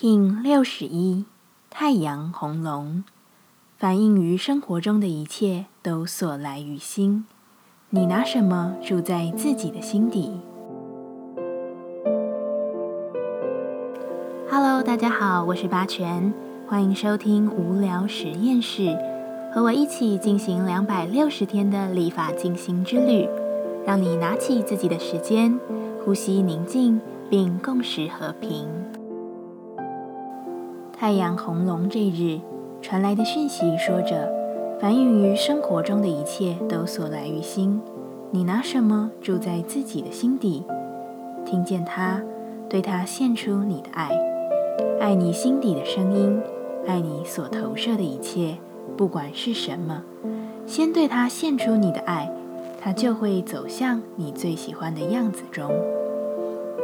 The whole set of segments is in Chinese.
King 六十一，太阳红龙，反映于生活中的一切都所来于心。你拿什么住在自己的心底？Hello，大家好，我是八全，欢迎收听无聊实验室，和我一起进行两百六十天的立法进行之旅，让你拿起自己的时间，呼吸宁静，并共识和平。太阳红龙这日传来的讯息说着：“反映于生活中的一切都所来于心。你拿什么住在自己的心底？听见他，对他献出你的爱，爱你心底的声音，爱你所投射的一切，不管是什么。先对他献出你的爱，他就会走向你最喜欢的样子中。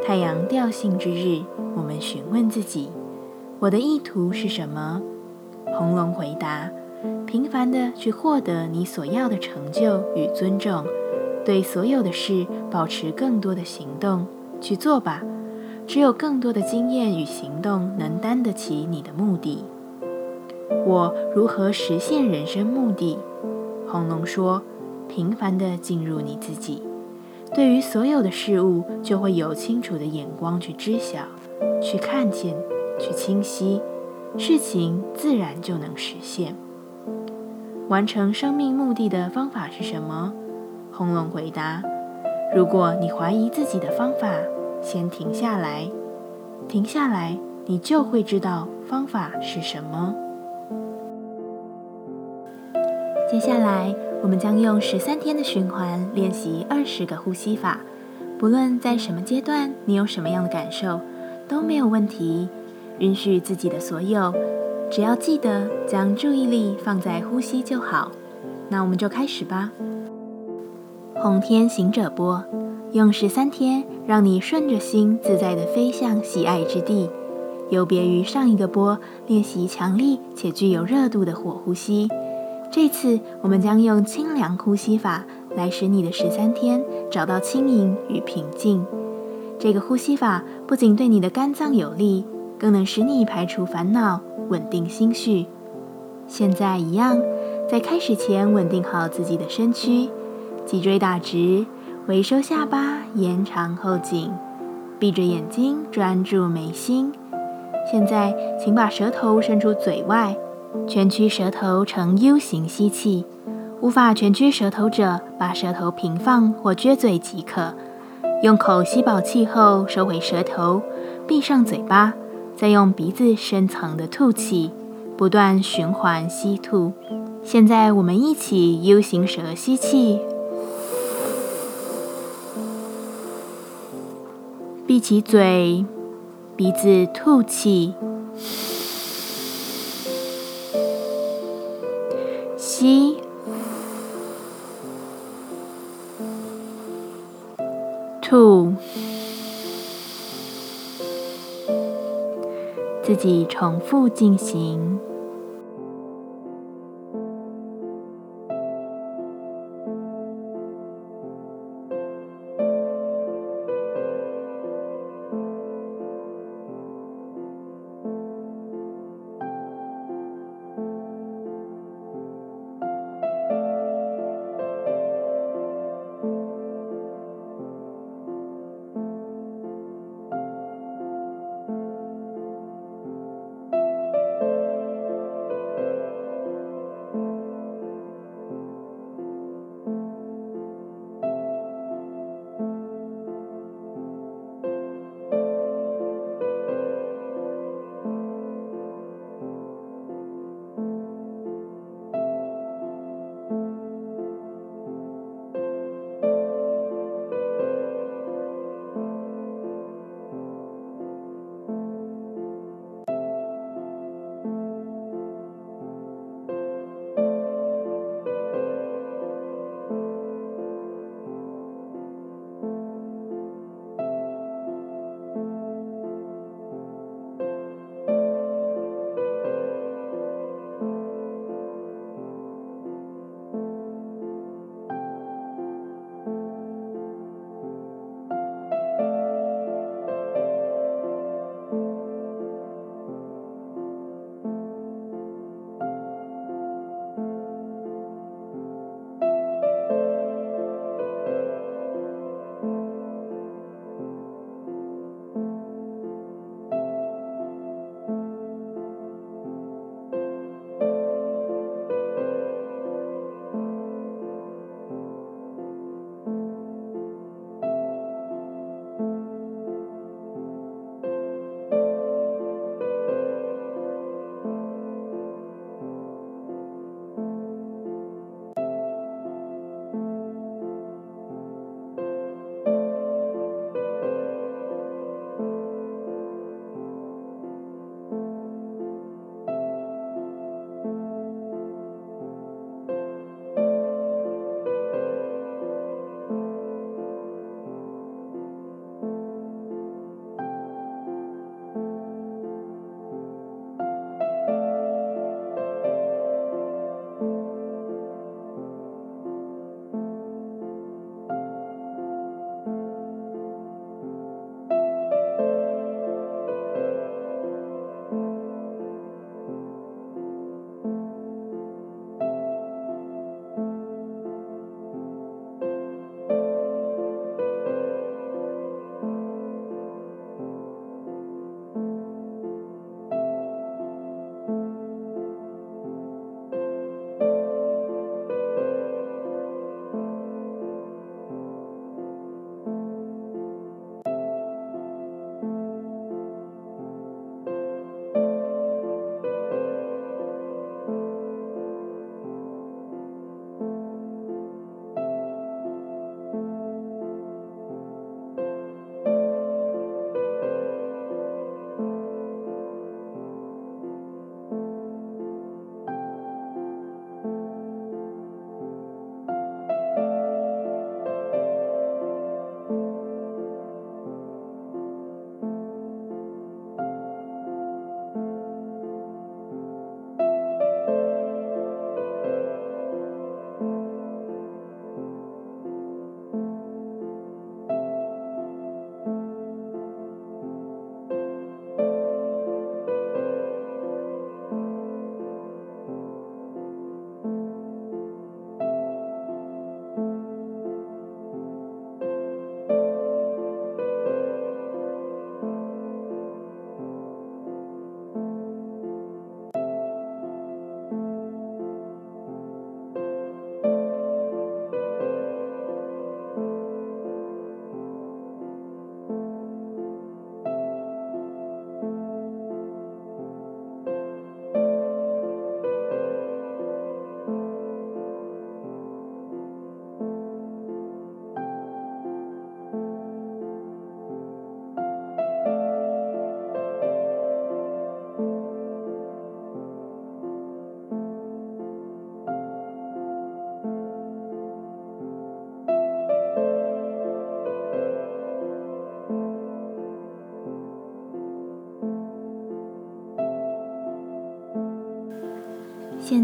太阳调性之日，我们询问自己。”我的意图是什么？红龙回答：平凡的去获得你所要的成就与尊重，对所有的事保持更多的行动去做吧。只有更多的经验与行动能担得起你的目的。我如何实现人生目的？红龙说：平凡的进入你自己，对于所有的事物就会有清楚的眼光去知晓，去看见。去清晰，事情自然就能实现。完成生命目的的方法是什么？红龙回答：如果你怀疑自己的方法，先停下来，停下来，你就会知道方法是什么。接下来，我们将用十三天的循环练习二十个呼吸法。不论在什么阶段，你有什么样的感受，都没有问题。允许自己的所有，只要记得将注意力放在呼吸就好。那我们就开始吧。红天行者波，用十三天让你顺着心自在的飞向喜爱之地。有别于上一个波练习强力且具有热度的火呼吸，这次我们将用清凉呼吸法来使你的十三天找到轻盈与平静。这个呼吸法不仅对你的肝脏有利。更能使你排除烦恼，稳定心绪。现在一样，在开始前稳定好自己的身躯，脊椎打直，微收下巴，延长后颈，闭着眼睛专注眉心。现在，请把舌头伸出嘴外，蜷曲舌头呈 U 型吸气。无法蜷曲舌头者，把舌头平放或撅嘴即可。用口吸饱气后，收回舌头，闭上嘴巴。再用鼻子深层的吐气，不断循环吸吐。现在我们一起 U 型舌吸气，闭起嘴，鼻子吐气，吸，自己重复进行。